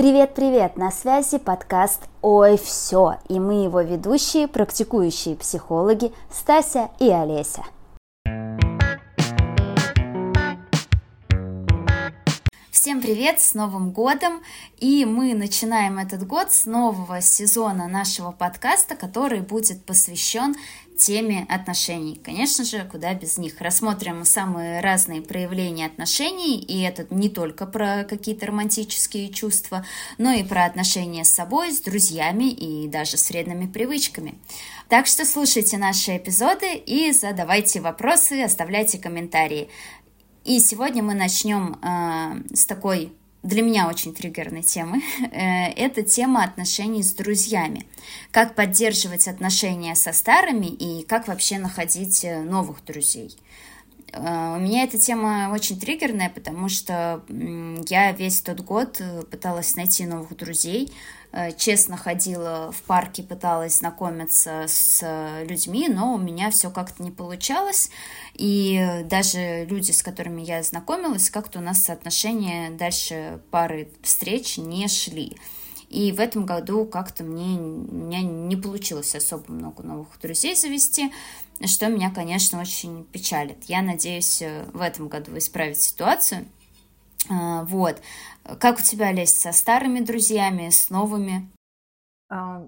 Привет-привет! На связи подкаст «Ой, все!» и мы его ведущие, практикующие психологи Стася и Олеся. Всем привет, с Новым годом! И мы начинаем этот год с нового сезона нашего подкаста, который будет посвящен теме отношений. Конечно же, куда без них. Рассмотрим самые разные проявления отношений, и это не только про какие-то романтические чувства, но и про отношения с собой, с друзьями и даже с вредными привычками. Так что слушайте наши эпизоды и задавайте вопросы, оставляйте комментарии. И сегодня мы начнем э, с такой для меня очень триггерной темы. Э, это тема отношений с друзьями. Как поддерживать отношения со старыми и как вообще находить э, новых друзей. Э, у меня эта тема очень триггерная, потому что я весь тот год пыталась найти новых друзей, Э, честно ходила в парке, пыталась знакомиться с людьми, но у меня все как-то не получалось. И даже люди, с которыми я знакомилась, как-то у нас отношения дальше пары встреч не шли. И в этом году как-то мне у не получилось особо много новых друзей завести, что меня, конечно, очень печалит. Я надеюсь э, в этом году исправить ситуацию. А, вот. Как у тебя, Лесь, со старыми друзьями, с новыми? А,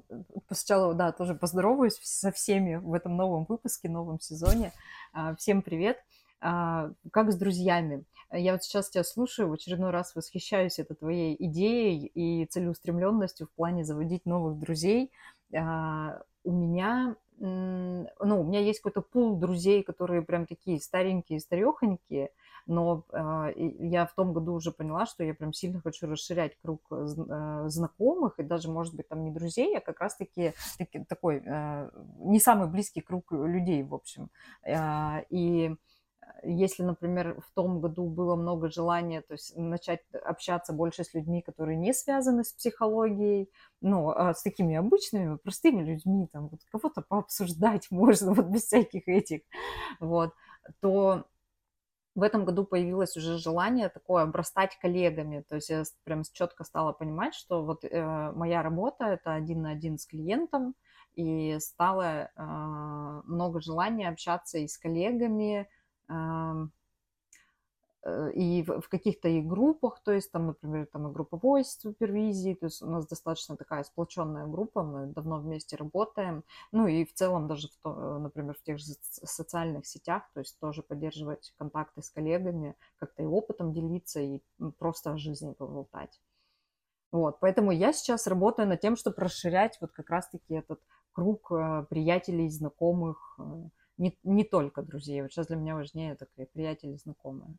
сначала, да, тоже поздороваюсь со всеми в этом новом выпуске, новом сезоне. А, всем привет. Как с друзьями? Я вот сейчас тебя слушаю, в очередной раз восхищаюсь этой твоей идеей и целеустремленностью в плане заводить новых друзей. У меня ну, у меня есть какой-то пул друзей, которые прям такие старенькие, старехонькие, но э, я в том году уже поняла, что я прям сильно хочу расширять круг э, знакомых и даже, может быть, там не друзей, а как раз-таки таки, такой э, не самый близкий круг людей, в общем. Э, и если, например, в том году было много желания, то есть начать общаться больше с людьми, которые не связаны с психологией, ну, а с такими обычными, простыми людьми, там, вот кого-то пообсуждать можно, вот без всяких этих, вот, то в этом году появилось уже желание такое обрастать коллегами. То есть я прям четко стала понимать, что вот э, моя работа это один на один с клиентом, и стало э, много желания общаться и с коллегами, и в, в каких-то и группах, то есть там, например, там и групповой супервизии, то есть у нас достаточно такая сплоченная группа, мы давно вместе работаем, ну и в целом даже, в то, например, в тех же социальных сетях, то есть тоже поддерживать контакты с коллегами, как-то и опытом делиться, и просто о жизни поболтать. Вот, поэтому я сейчас работаю над тем, чтобы расширять вот как раз-таки этот круг э, приятелей, знакомых, э, не, не только друзей. Вот сейчас для меня важнее такие приятели, знакомые.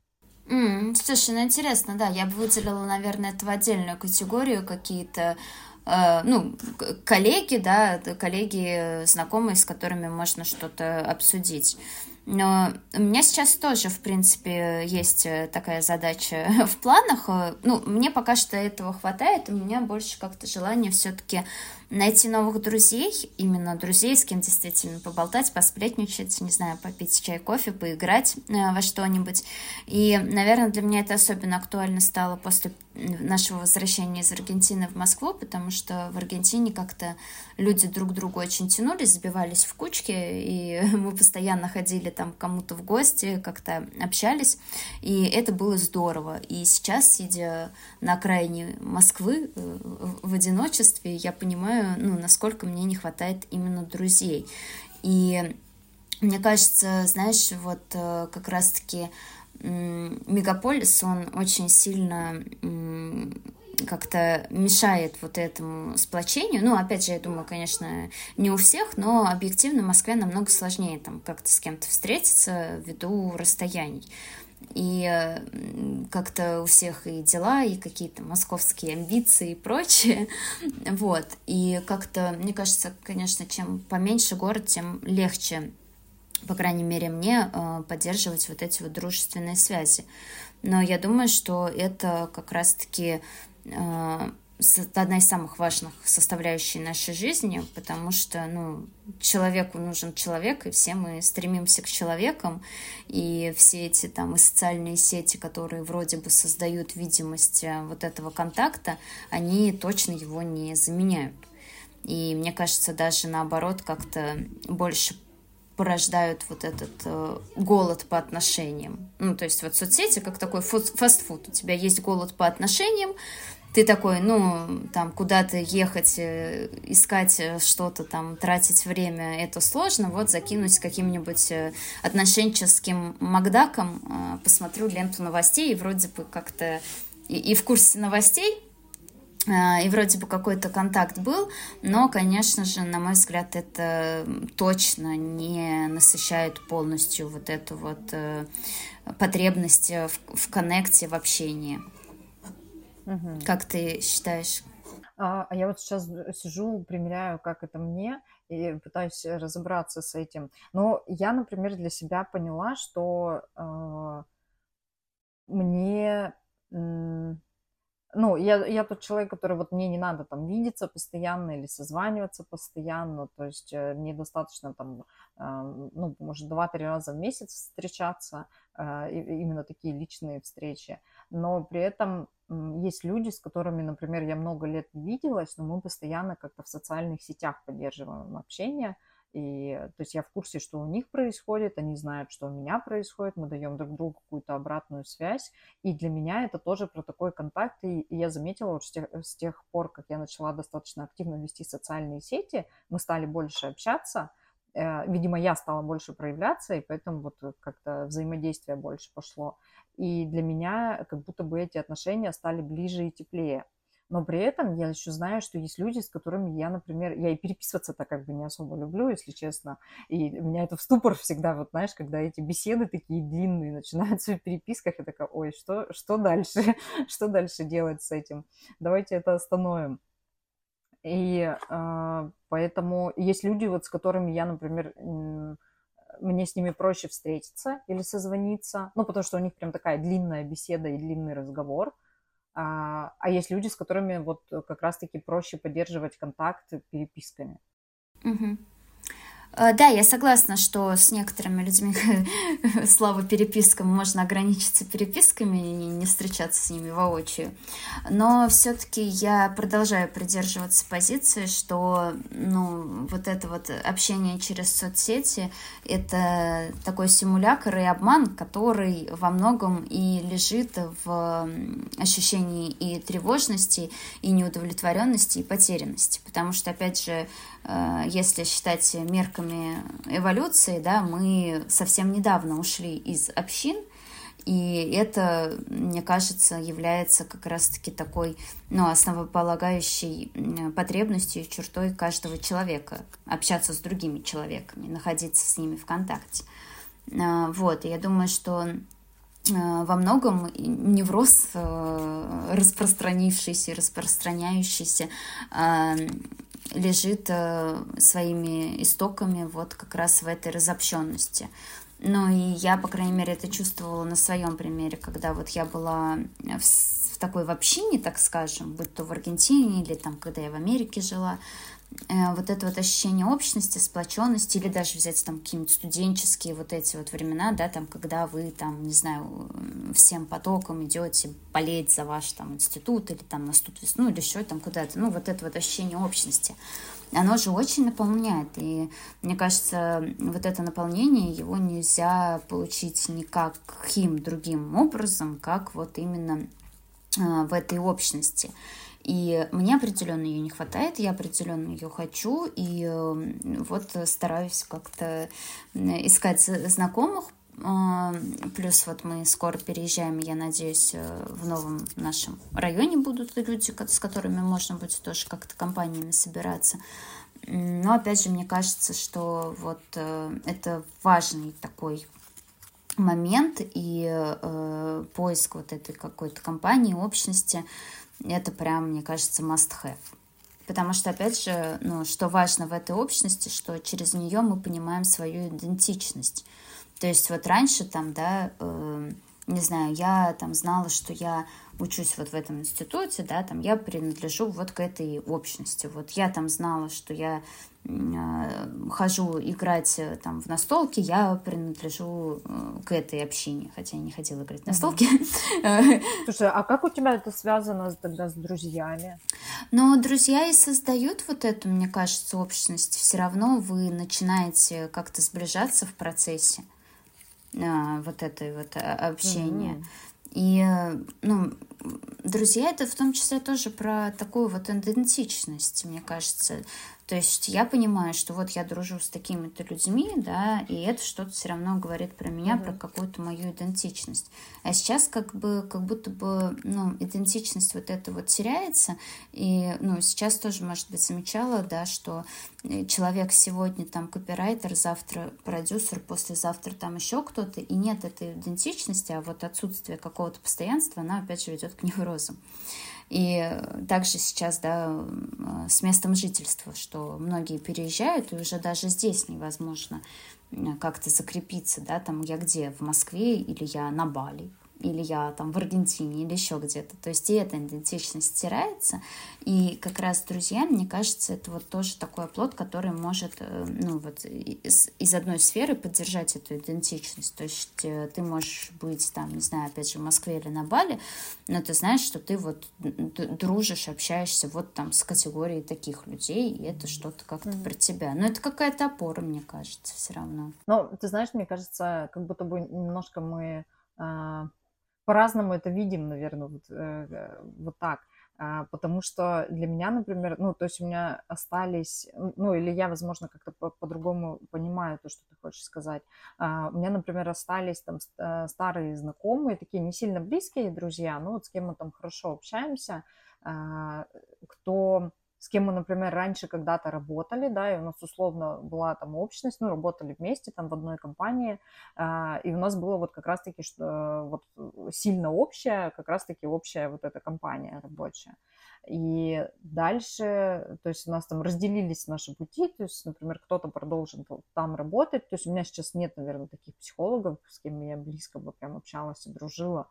Mm, слушай, ну интересно, да, я бы выделила, наверное, это в отдельную категорию какие-то э, ну, коллеги, да, коллеги, знакомые, с которыми можно что-то обсудить. Но у меня сейчас тоже, в принципе, есть э, такая задача в планах. Ну, мне пока что этого хватает, у меня больше как-то желание все-таки найти новых друзей, именно друзей, с кем действительно поболтать, посплетничать, не знаю, попить чай, кофе, поиграть э, во что-нибудь. И, наверное, для меня это особенно актуально стало после нашего возвращения из Аргентины в Москву, потому что в Аргентине как-то люди друг к другу очень тянулись, сбивались в кучки, и мы постоянно ходили там кому-то в гости, как-то общались, и это было здорово. И сейчас, сидя на окраине Москвы э, в одиночестве, я понимаю, понимаю, ну, насколько мне не хватает именно друзей. И мне кажется, знаешь, вот э, как раз-таки мегаполис, он очень сильно как-то мешает вот этому сплочению. Ну, опять же, я думаю, конечно, не у всех, но объективно в Москве намного сложнее там как-то с кем-то встретиться ввиду расстояний. И как-то у всех и дела, и какие-то московские амбиции и прочее, вот, и как-то, мне кажется, конечно, чем поменьше город, тем легче, по крайней мере, мне э, поддерживать вот эти вот дружественные связи, но я думаю, что это как раз-таки э, одна из самых важных составляющих нашей жизни, потому что, ну, человеку нужен человек, и все мы стремимся к человекам, и все эти там и социальные сети, которые вроде бы создают видимость э, вот этого контакта, они точно его не заменяют. И мне кажется, даже наоборот, как-то больше порождают вот этот э, голод по отношениям. Ну, то есть вот соцсети как такой фастфуд. У тебя есть голод по отношениям, ты такой, ну, там, куда-то ехать, э, искать э, что-то там, тратить время, это сложно, вот закинуть каким-нибудь э, отношенческим Макдаком, посмотрю ленту новостей, и вроде бы как-то и, и в курсе новостей, и вроде бы какой-то контакт был, но, конечно же, на мой взгляд, это точно не насыщает полностью вот эту вот потребность в, в коннекте, в общении. Угу. Как ты считаешь? А, а я вот сейчас сижу, примеряю, как это мне, и пытаюсь разобраться с этим. Но я, например, для себя поняла, что э, мне... Э, ну, я, я тот человек, который вот мне не надо там видеться постоянно или созваниваться постоянно, то есть э, мне достаточно там, э, ну, может, два-три раза в месяц встречаться, э, именно такие личные встречи, но при этом есть люди, с которыми, например, я много лет не виделась, но мы постоянно как-то в социальных сетях поддерживаем общение. И, то есть я в курсе, что у них происходит, они знают, что у меня происходит, мы даем друг другу какую-то обратную связь. И для меня это тоже про такой контакт. И, и я заметила вот с тех, с тех пор, как я начала достаточно активно вести социальные сети, мы стали больше общаться. Э, видимо, я стала больше проявляться, и поэтому вот как-то взаимодействие больше пошло. И для меня как будто бы эти отношения стали ближе и теплее. Но при этом я еще знаю, что есть люди, с которыми я, например, я и переписываться-то как бы не особо люблю, если честно. И меня это в ступор всегда, вот знаешь, когда эти беседы такие длинные начинаются в переписках, я такая, ой, что, что дальше? что дальше делать с этим? Давайте это остановим. И э, поэтому есть люди, вот с которыми я, например, мне с ними проще встретиться или созвониться, ну, потому что у них прям такая длинная беседа и длинный разговор. А, а есть люди, с которыми вот как раз-таки проще поддерживать контакт переписками. Угу. Э, да, я согласна, что с некоторыми людьми, слава перепискам, можно ограничиться переписками и не встречаться с ними воочию. Но все-таки я продолжаю придерживаться позиции, что ну, вот это вот общение через соцсети — это такой симулятор и обман, который во многом и лежит в ощущении и тревожности, и неудовлетворенности, и потерянности. Потому что, опять же, Э, если считать мерками эволюции, да, мы совсем недавно ушли из общин, и это, мне кажется, является как раз-таки такой ну, основополагающей потребностью и чертой каждого человека — общаться с другими человеками, находиться с ними в контакте. Э, вот, и я думаю, что э, во многом невроз, распространившийся, распространяющийся, лежит э, своими истоками вот как раз в этой разобщенности. Ну и я, по крайней мере, это чувствовала на своем примере, когда вот я была в, в такой в общине, так скажем, будь то в Аргентине или там, когда я в Америке жила, Э, вот это вот ощущение общности, сплоченности, или даже взять там какие-нибудь студенческие вот эти вот времена, да, там, когда вы там, не знаю, всем потоком идете болеть за ваш там институт или там наступит весну или еще там куда-то, ну, вот это вот ощущение общности, оно же очень наполняет, и мне кажется, вот это наполнение, его нельзя получить никаким другим образом, как вот именно э, в этой общности. И мне определенно ее не хватает, я определенно ее хочу, и вот стараюсь как-то искать знакомых, а, Плюс вот мы скоро переезжаем, я надеюсь, э, в новом нашем районе будут люди, с которыми можно будет тоже как-то компаниями собираться. Но опять же, мне кажется, что вот э, это важный такой момент и э, поиск вот этой какой-то компании, общности, это прям, мне кажется, must-have. Потому что, опять же, ну, что важно в этой общности, что через нее мы понимаем свою идентичность. То есть вот раньше там, да, э, не знаю, я там знала, что я учусь вот в этом институте, да, там я принадлежу вот к этой общности. Вот я там знала, что я хожу играть э, там в настолки, я принадлежу э, к этой общине, хотя я не ходила играть в настолки. Слушай, а как у тебя это связано тогда с друзьями? Но друзья и создают вот эту, мне кажется, общность. Все равно вы начинаете как-то сближаться в процессе вот этой вот общения. Mm-hmm. И, ну, друзья, это в том числе тоже про такую вот идентичность, мне кажется. То есть я понимаю, что вот я дружу с такими-то людьми, да, и это что-то все равно говорит про меня, mm-hmm. про какую-то мою идентичность. А сейчас как бы, как будто бы, ну, идентичность вот эта вот теряется, и, ну, сейчас тоже, может быть, замечала, да, что э, человек сегодня там копирайтер, завтра продюсер, послезавтра там еще кто-то, и нет этой идентичности, а вот отсутствие какого-то постоянства, оно опять же ведет к неврозам. И также сейчас, да, с местом жительства, что многие переезжают, и уже даже здесь невозможно как-то закрепиться, да, там я где, в Москве или я на Бали, или я там в Аргентине, или еще где-то. То есть и эта идентичность стирается. И как раз друзья, мне кажется, это вот тоже такой оплот, который может, э, ну вот, из, из одной сферы поддержать эту идентичность. То есть э, ты можешь быть там, не знаю, опять же, в Москве или на Бали, но ты знаешь, что ты вот дружишь, общаешься вот там с категорией таких людей, и это что-то как-то mm-hmm. про тебя. Но это какая-то опора, мне кажется, все равно. Ну, ты знаешь, мне кажется, как будто бы немножко мы а, по-разному это видим, наверное, вот, э, вот так. А, потому что для меня, например, ну, то есть у меня остались, ну, или я, возможно, как-то по-другому понимаю то, что ты хочешь сказать. А, у меня, например, остались там э, старые знакомые, такие не сильно близкие друзья, ну, вот с кем мы там хорошо общаемся, а, кто с кем мы, например, раньше когда-то работали, да, и у нас условно была там общность, ну, работали вместе там в одной компании, а, и у нас было вот как раз-таки, что вот сильно общая, как раз-таки общая вот эта компания рабочая. И дальше, то есть у нас там разделились наши пути, то есть, например, кто-то продолжит там работать, то есть у меня сейчас нет, наверное, таких психологов, с кем я близко бы прям общалась и дружила,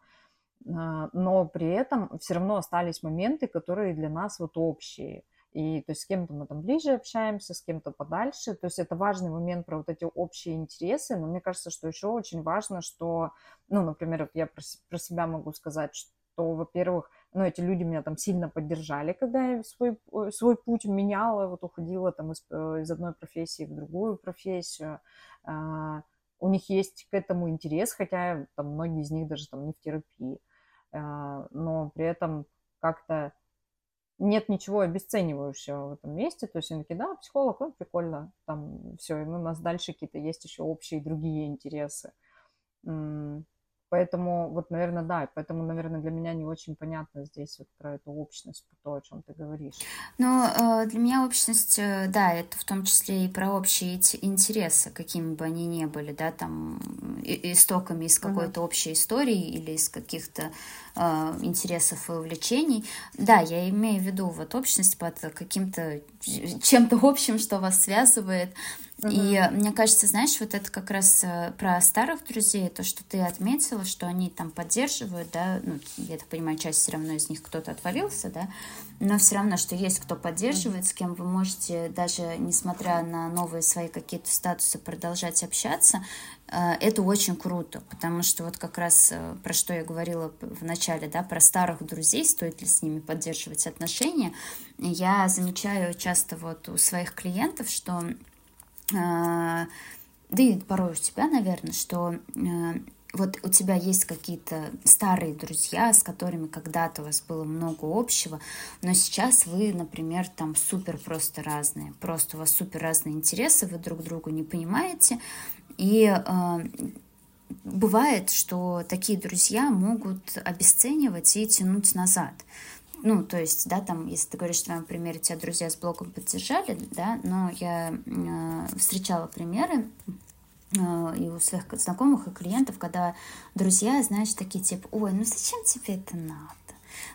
а, но при этом все равно остались моменты, которые для нас вот общие. И то есть с кем-то мы там ближе общаемся, с кем-то подальше. То есть это важный момент про вот эти общие интересы. Но мне кажется, что еще очень важно, что, ну, например, вот я про, про себя могу сказать, что, во-первых, ну, эти люди меня там сильно поддержали, когда я свой, э, свой путь меняла, вот уходила там из, э, из одной профессии в другую профессию. А, у них есть к этому интерес, хотя там многие из них даже там не в терапии. А, но при этом как-то нет ничего обесценивающего в этом месте. То есть они такие, да, психолог, ну, прикольно, там все, и у нас дальше какие-то есть еще общие другие интересы. Поэтому, вот, наверное, да, поэтому, наверное, для меня не очень понятно здесь вот про эту общность, про то, о чем ты говоришь. Ну, э, для меня общность, э, да, это в том числе и про общие интересы, какими бы они ни были, да, там, истоками из какой-то uh-huh. общей истории или из каких-то э, интересов и увлечений. Да, я имею в виду вот общность под каким-то чем-то общим, что вас связывает, и мне кажется, знаешь, вот это как раз э, про старых друзей, то, что ты отметила, что они там поддерживают, да, ну, я так понимаю, часть все равно из них кто-то отвалился, да, но все равно, что есть кто поддерживает, с кем вы можете даже, несмотря на новые свои какие-то статусы, продолжать общаться, э, это очень круто, потому что вот как раз э, про что я говорила в начале, да, про старых друзей, стоит ли с ними поддерживать отношения, я замечаю часто вот у своих клиентов, что да и порой у тебя, наверное, что а, вот у тебя есть какие-то старые друзья, с которыми когда-то у вас было много общего, но сейчас вы, например, там супер просто разные, просто у вас супер разные интересы, вы друг другу не понимаете, и э, бывает, что такие друзья могут обесценивать и тянуть назад ну, то есть, да, там, если ты говоришь, что примере тебя друзья с блоком поддержали, да, но я э, встречала примеры э, и у своих знакомых и клиентов, когда друзья, знаешь, такие типа, ой, ну зачем тебе это надо?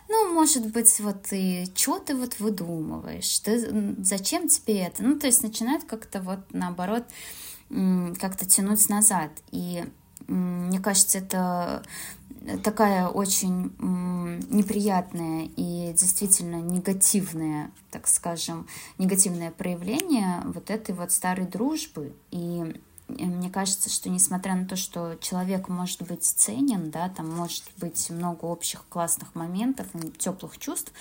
Ну, может быть, вот и что ты вот выдумываешь? Ты, зачем тебе это? Ну, то есть начинают как-то вот наоборот как-то тянуть назад. И мне кажется, это такая очень неприятная и действительно негативная, так скажем, негативное проявление вот этой вот старой дружбы. И мне кажется, что несмотря на то, что человек может быть ценен, да, там может быть много общих классных моментов, теплых чувств,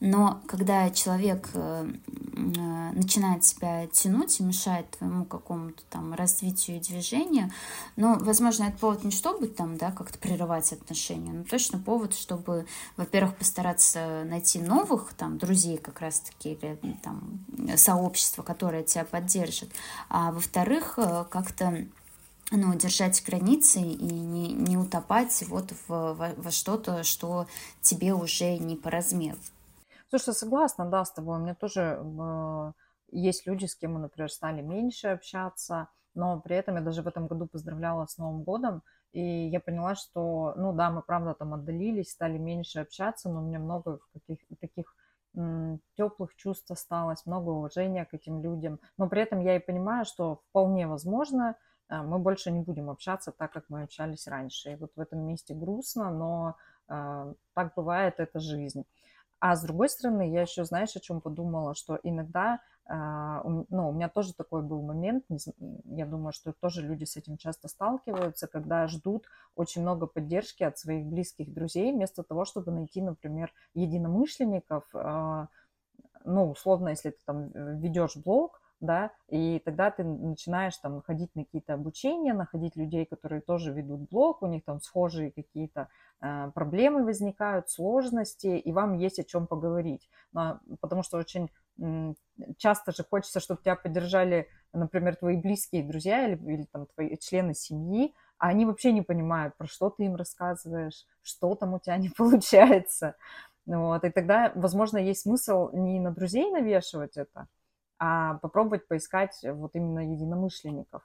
но когда человек э, э, начинает себя тянуть и мешает твоему какому-то там развитию и движению, ну, возможно, это повод не чтобы там, да, как-то прерывать отношения, но точно повод, чтобы, во-первых, постараться найти новых там друзей как раз-таки или там сообщества, которое тебя поддержит, а во-вторых, э, как-то ну, держать границы и не, не утопать вот в, во, во что-то, что тебе уже не по размеру. Слушай, согласна, да, с тобой. У меня тоже э, есть люди, с кем мы, например, стали меньше общаться, но при этом я даже в этом году поздравляла с Новым годом, и я поняла, что, ну да, мы правда там отдалились, стали меньше общаться, но у меня много каких таких теплых чувств осталось, много уважения к этим людям. Но при этом я и понимаю, что вполне возможно, э, мы больше не будем общаться так, как мы общались раньше. И вот в этом месте грустно, но э, так бывает, это жизнь. А с другой стороны, я еще, знаешь, о чем подумала, что иногда, а, ну, у меня тоже такой был момент, я думаю, что тоже люди с этим часто сталкиваются, когда ждут очень много поддержки от своих близких друзей, вместо того, чтобы найти, например, единомышленников, а, ну, условно, если ты там э, ведешь блог, да, и тогда ты начинаешь там ходить на какие-то обучения, находить людей, которые тоже ведут блог, у них там схожие какие-то э, проблемы возникают, сложности, и вам есть о чем поговорить. Но, потому что очень часто же хочется, чтобы тебя поддержали, например, твои близкие друзья или, или там твои члены семьи, а они вообще не понимают, про что ты им рассказываешь, что там у тебя не получается. Вот, и тогда, возможно, есть смысл не на друзей навешивать это, а попробовать поискать вот именно единомышленников.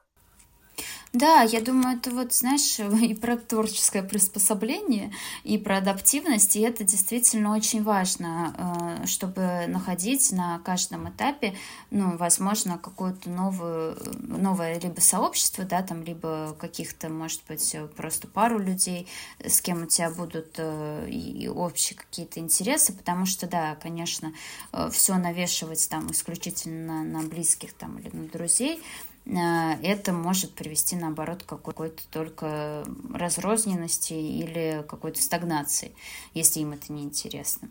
Да, я думаю, это вот, знаешь, и про творческое приспособление, и про адаптивность, и это действительно очень важно, э, чтобы находить на каждом этапе, ну, возможно, какое-то новое, новое либо сообщество, да, там, либо каких-то, может быть, просто пару людей, с кем у тебя будут э, и общие какие-то интересы, потому что, да, конечно, э, все навешивать там исключительно на близких там или на друзей, Э, это может привести, наоборот, к какой-то только разрозненности или какой-то стагнации, если им это не интересно.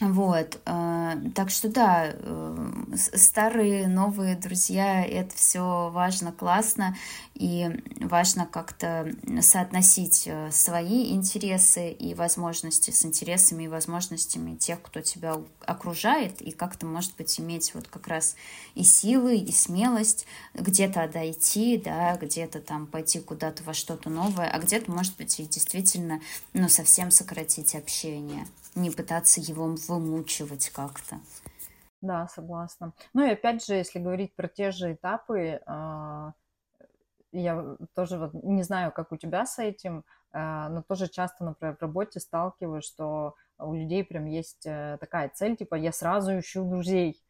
Вот, э, так что да, э, старые, новые друзья, это все важно, классно, и важно как-то соотносить э, свои интересы и возможности с интересами и возможностями тех, кто тебя окружает, и как-то, может быть, иметь вот как раз и силы, и смелость где-то дойти, да, где-то там пойти куда-то во что-то новое, а где-то, может быть, и действительно, ну, совсем сократить общение не пытаться его вымучивать как-то. Да, согласна. Ну и опять же, если говорить про те же этапы, а, я тоже вот не знаю, как у тебя с этим, а, но тоже часто, например, в работе сталкиваюсь, что у людей прям есть э, такая цель, типа я сразу ищу друзей,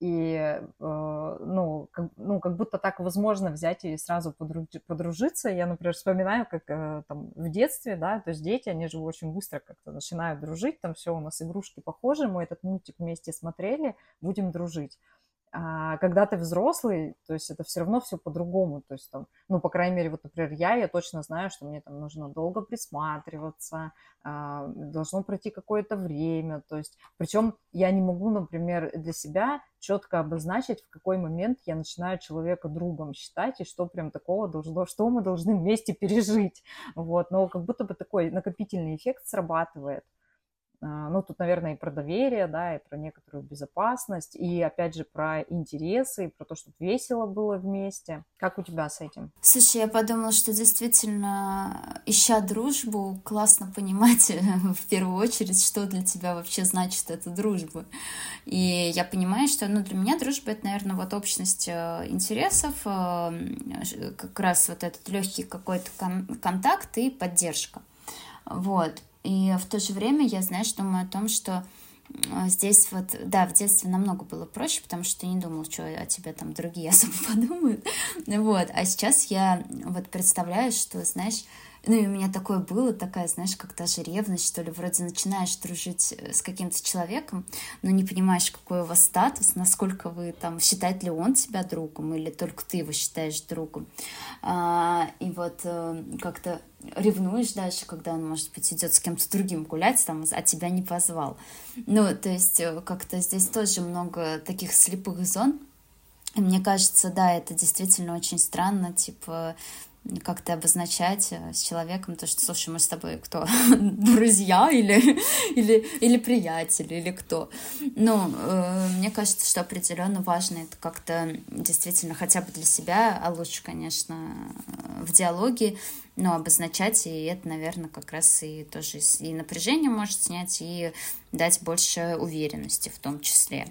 и, э, ну, как, ну, как будто так возможно взять и сразу подружиться. Я, например, вспоминаю, как э, там в детстве, да, то есть дети, они же очень быстро как-то начинают дружить, там все у нас игрушки похожи, мы этот мультик вместе смотрели, будем дружить. А когда ты взрослый, то есть это все равно все по-другому. То есть там, ну, по крайней мере, вот, например, я, я точно знаю, что мне там нужно долго присматриваться, а, должно пройти какое-то время. То есть, причем я не могу, например, для себя четко обозначить, в какой момент я начинаю человека другом считать, и что прям такого должно, что мы должны вместе пережить. Вот, но как будто бы такой накопительный эффект срабатывает. А, ну, тут, наверное, и про доверие, да, и про некоторую безопасность, и, опять же, про интересы, и про то, чтобы весело было вместе. Как у тебя с этим? Слушай, я подумала, что действительно, ища дружбу, классно понимать в первую очередь, что для тебя вообще значит эта дружба. И я понимаю, что, ну, для меня дружба — это, наверное, вот общность э, интересов, э, как раз вот этот легкий какой-то контакт и поддержка. Вот. И в то же время я, знаешь, думаю о том, что здесь вот, да, в детстве намного было проще, потому что ты не думал, что о тебе там другие особо подумают, вот, а сейчас я вот представляю, что, знаешь, ну, и у меня такое было, такая, знаешь, как даже ревность, что ли, вроде начинаешь дружить э, с каким-то человеком, но не понимаешь, какой у вас статус, насколько вы там, считает ли он тебя другом, или только ты его считаешь другом. А, и вот а, как-то ревнуешь дальше, когда он, может быть, идет с кем-то другим гулять, там, а тебя не позвал. Ну, то есть э, как-то здесь тоже много таких слепых зон, и мне кажется, да, это действительно очень странно, типа, как-то обозначать э, с человеком то, что, слушай, мы с тобой кто? Друзья или, или, или приятели, или кто? Ну, э, мне кажется, что определенно важно это как-то действительно хотя бы для себя, а лучше, конечно, э, в диалоге, но обозначать, и это, наверное, как раз и тоже и напряжение может снять, и дать больше уверенности в том числе.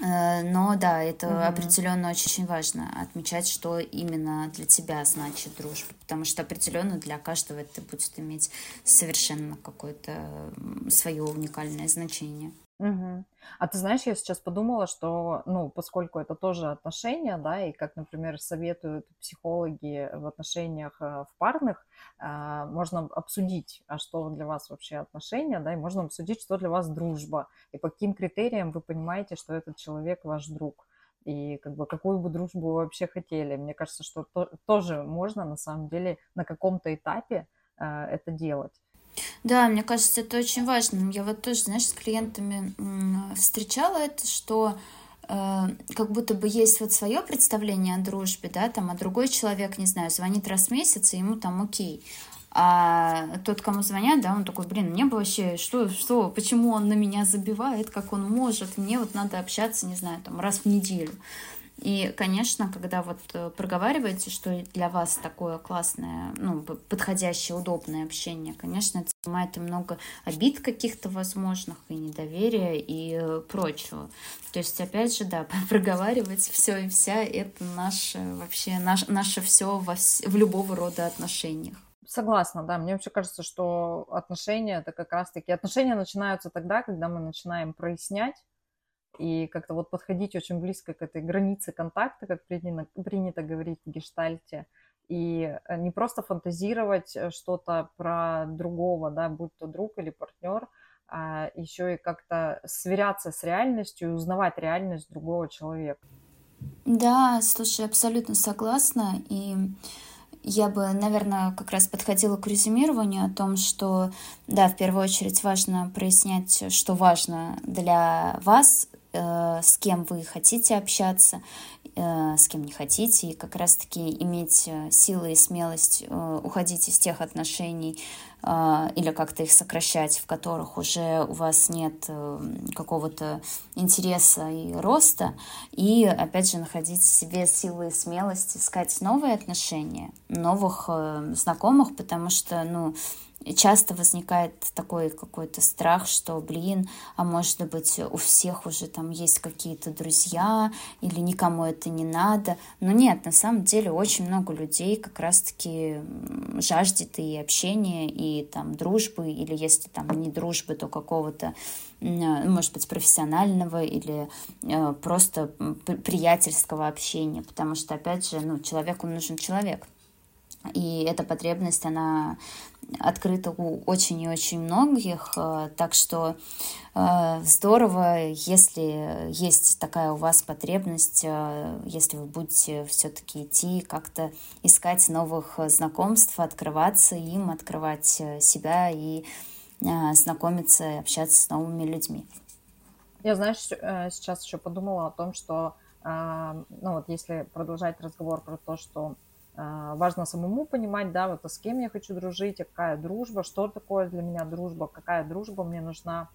Э, но да, это угу. определенно очень важно отмечать, что именно для тебя значит дружба, потому что определенно для каждого это будет иметь совершенно какое-то свое уникальное значение. Угу. А ты знаешь, я сейчас подумала, что, ну, поскольку это тоже отношения, да, и как, например, советуют психологи в отношениях э, в парных, а, можно обсудить, а что для вас вообще отношения, да, и можно обсудить, что для вас дружба, и по каким критериям вы понимаете, что этот человек ваш друг и как бы какую бы дружбу вы вообще хотели. Мне кажется, что то, тоже можно на самом деле на каком-то этапе э, это делать. Да, мне кажется, это очень важно. Я вот тоже, знаешь, с клиентами встречала это, что э, как будто бы есть вот свое представление о дружбе, да, там, а другой человек, не знаю, звонит раз в месяц, и ему там окей. А тот, кому звонят, да, он такой, блин, мне бы вообще, что, что, почему он на меня забивает, как он может, мне вот надо общаться, не знаю, там, раз в неделю. И, конечно, когда вот э, проговариваете, что для вас такое классное, ну, подходящее, удобное общение, конечно, это снимает и много обид каких-то возможных, и недоверия, и э, прочего. То есть, опять же, да, проговаривать все и вся, это наше вообще, наш, наше все во, в любого рода отношениях. Согласна, да. Мне вообще кажется, что отношения это как раз-таки... Отношения начинаются тогда, когда мы начинаем прояснять и как-то вот подходить очень близко к этой границе контакта, как принято, принято говорить в гештальте, и э, не просто фантазировать э, что-то про другого, да, будь то друг или партнер, а еще и как-то сверяться с реальностью и узнавать реальность другого человека. Да, слушай, абсолютно согласна. И я бы, наверное, как раз подходила к резюмированию о том, что, да, в первую очередь важно прояснять, что важно для вас, с кем вы хотите общаться, э, с кем не хотите, и как раз-таки иметь э, силы и смелость уходить из тех отношений или как-то их сокращать, в которых уже у вас нет какого-то интереса и роста, и, опять же, находить в себе силы и смелость искать новые отношения, новых знакомых, потому что, ну, часто возникает такой какой-то страх, что, блин, а может быть у всех уже там есть какие-то друзья или никому это не надо. Но нет, на самом деле очень много людей как раз-таки жаждет и общения, и там дружбы, или если там не дружбы, то какого-то может быть, профессионального или э, просто приятельского общения, потому что, опять же, ну, человеку нужен человек. И эта потребность, она открыта у очень и очень многих, э, так что э, здорово, если есть такая у вас потребность, э, если вы будете все-таки идти как-то искать новых знакомств, открываться им, открывать себя и знакомиться, общаться с новыми людьми. Я, знаешь, сейчас еще подумала о том, что, ну вот если продолжать разговор про то, что важно самому понимать, да, вот а с кем я хочу дружить, а какая дружба, что такое для меня дружба, какая дружба мне нужна,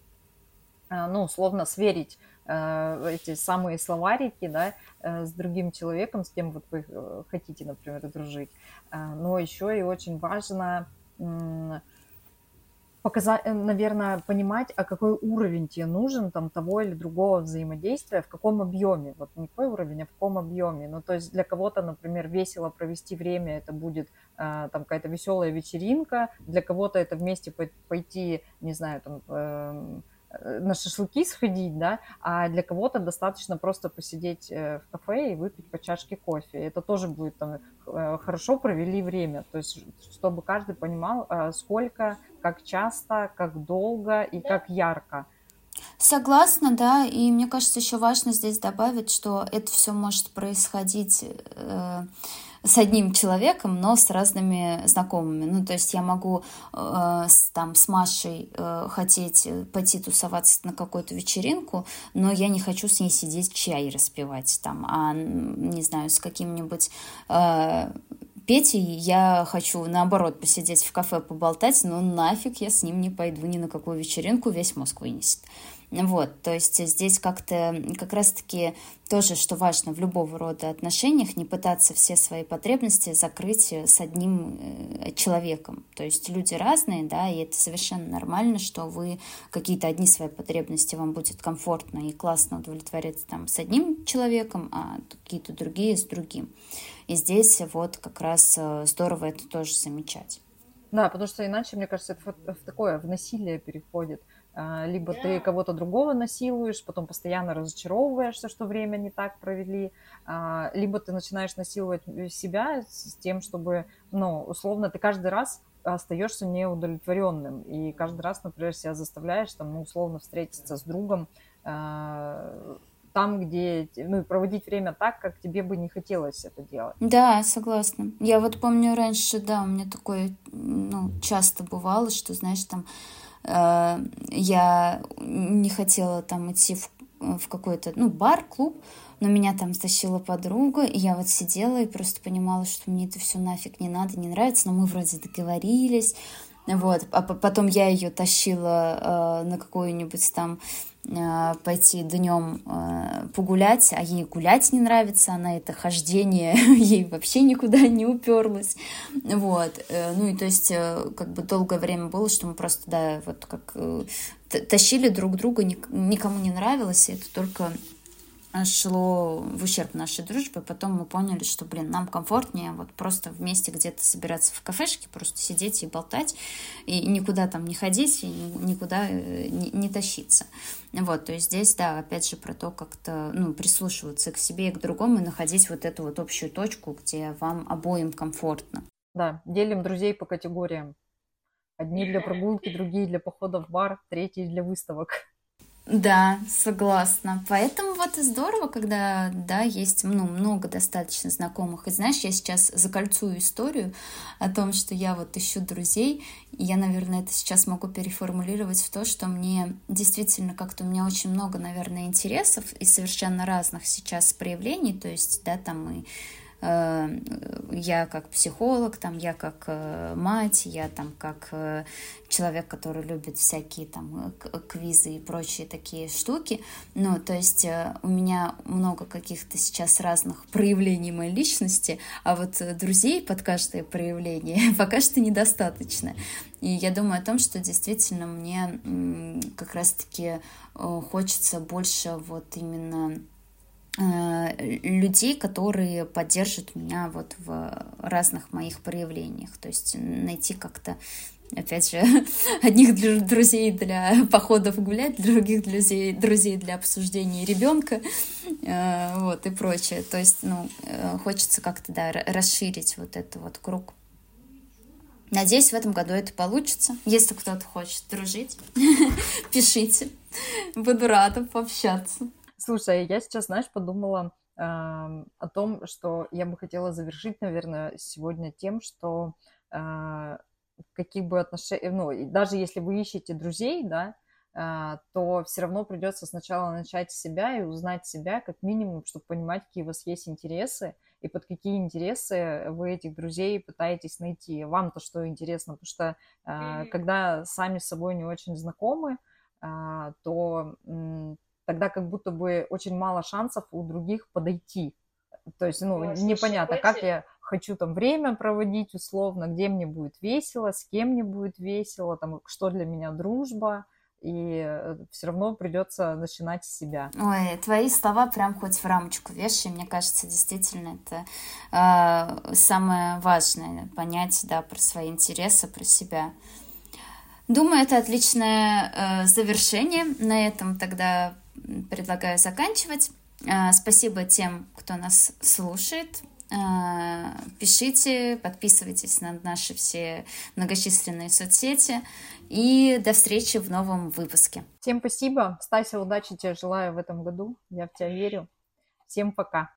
а, ну, условно, сверить эти самые словарики, да, э, с другим человеком, с кем вот вы э, хотите, например, дружить. Но еще и очень важно показать, э, наверное, понимать, а какой уровень тебе нужен там того или другого взаимодействия, в каком объеме. Вот не какой уровень, а в каком объеме. Ну, то есть для кого-то, например, весело провести время, это будет э, там какая-то веселая вечеринка, для кого-то это вместе пойти, не знаю, там, э, на шашлыки сходить, да, а для кого-то достаточно просто посидеть в кафе и выпить по чашке кофе. Это тоже будет там хорошо провели время, то есть чтобы каждый понимал, сколько, как часто, как долго и как ярко. Согласна, да, и мне кажется, еще важно здесь добавить, что это все может происходить э, с одним человеком, но с разными знакомыми. Ну, то есть я могу э, с, там с Машей э, хотеть пойти тусоваться на какую-то вечеринку, но я не хочу с ней сидеть чай распивать там, а не знаю, с каким-нибудь э, Петей я хочу, наоборот, посидеть в кафе, поболтать, но нафиг я с ним не пойду ни на какую вечеринку, весь мозг вынесет. Вот, то есть здесь как-то как раз-таки тоже, что важно в любого рода отношениях, не пытаться все свои потребности закрыть с одним э, человеком. То есть люди разные, да, и это совершенно нормально, что вы какие-то одни свои потребности вам будет комфортно и классно удовлетворять там с одним человеком, а какие-то другие с другим. И здесь вот как раз э, здорово это тоже замечать. Да, потому что иначе, мне кажется, это в такое, в насилие переходит. А, либо ты кого-то другого насилуешь, потом постоянно разочаровываешься, что время не так провели, а, либо ты начинаешь насиловать себя с тем, чтобы, ну, условно, ты каждый раз остаешься неудовлетворенным, и каждый раз, например, себя заставляешь, там, ну, условно, встретиться с другом, а, там, где, ну, проводить время так, как тебе бы не хотелось это делать. Да, согласна. Я вот помню раньше, да, у меня такое, ну, часто бывало, что, знаешь, там, Э, я не хотела там идти в, в какой-то, ну, бар, клуб, но меня там стащила подруга, и я вот сидела и просто понимала, что мне это все нафиг не надо, не нравится, но мы вроде договорились, вот, а потом я ее тащила э, на какую-нибудь там пойти днем э, погулять, а ей гулять не нравится, она это хождение, ей вообще никуда не уперлась, вот, э, ну и то есть э, как бы долгое время было, что мы просто, да, вот как э, тащили друг друга, ник никому не нравилось, и это только шло в ущерб нашей дружбе. Потом мы поняли, что, блин, нам комфортнее вот просто вместе где-то собираться в кафешке, просто сидеть и болтать, и никуда там не ходить, и никуда э, не, не тащиться. Вот, то есть здесь, да, опять же, про то, как-то, ну, прислушиваться к себе и к другому, и находить вот эту вот общую точку, где вам обоим комфортно. Да, делим друзей по категориям. Одни для прогулки, другие для похода в бар, третьи для выставок. Да, согласна. Поэтому вот и здорово, когда, да, есть ну, много достаточно знакомых. И знаешь, я сейчас закольцую историю о том, что я вот ищу друзей, и я, наверное, это сейчас могу переформулировать в то, что мне действительно как-то у меня очень много, наверное, интересов и совершенно разных сейчас проявлений, то есть, да, там и я как психолог, там, я как э, мать, я там как э, человек, который любит всякие там квизы и прочие такие штуки. Ну, то есть у меня много каких-то сейчас разных проявлений моей личности, а вот друзей под каждое проявление пока что недостаточно. И я думаю о том, что действительно мне как раз-таки хочется больше вот именно Э, людей, которые поддержат меня вот в разных моих проявлениях. То есть найти как-то опять же, одних друзей для походов гулять, других друзей, друзей для обсуждения ребенка, э, вот, и прочее. То есть, ну, э, хочется как-то, да, расширить вот этот вот круг. Надеюсь, в этом году это получится. Если кто-то хочет дружить, пишите. Буду рада пообщаться. Слушай, я сейчас, знаешь, подумала э, о том, что я бы хотела завершить, наверное, сегодня тем, что э, каких бы отношениях, ну, даже если вы ищете друзей, да, э, то все равно придется сначала начать с себя и узнать себя, как минимум, чтобы понимать, какие у вас есть интересы, и под какие интересы вы этих друзей пытаетесь найти. Вам-то что интересно, потому что э, когда сами с собой не очень знакомы, э, то тогда как будто бы очень мало шансов у других подойти. То есть, ну, Ой, непонятно, как я хочу там время проводить условно, где мне будет весело, с кем мне будет весело, там, что для меня дружба, и э, все равно придется начинать с себя. Ой, твои слова прям хоть в рамочку вешай, мне кажется, действительно это э, самое важное, понять, да, про свои интересы, про себя. Думаю, это отличное э, завершение. На этом тогда предлагаю заканчивать. Э, спасибо тем, кто нас слушает. Э, пишите, подписывайтесь на наши все многочисленные соцсети. И до встречи в новом выпуске. Всем спасибо. Стася, удачи тебе желаю в этом году. Я в тебя верю. Всем пока.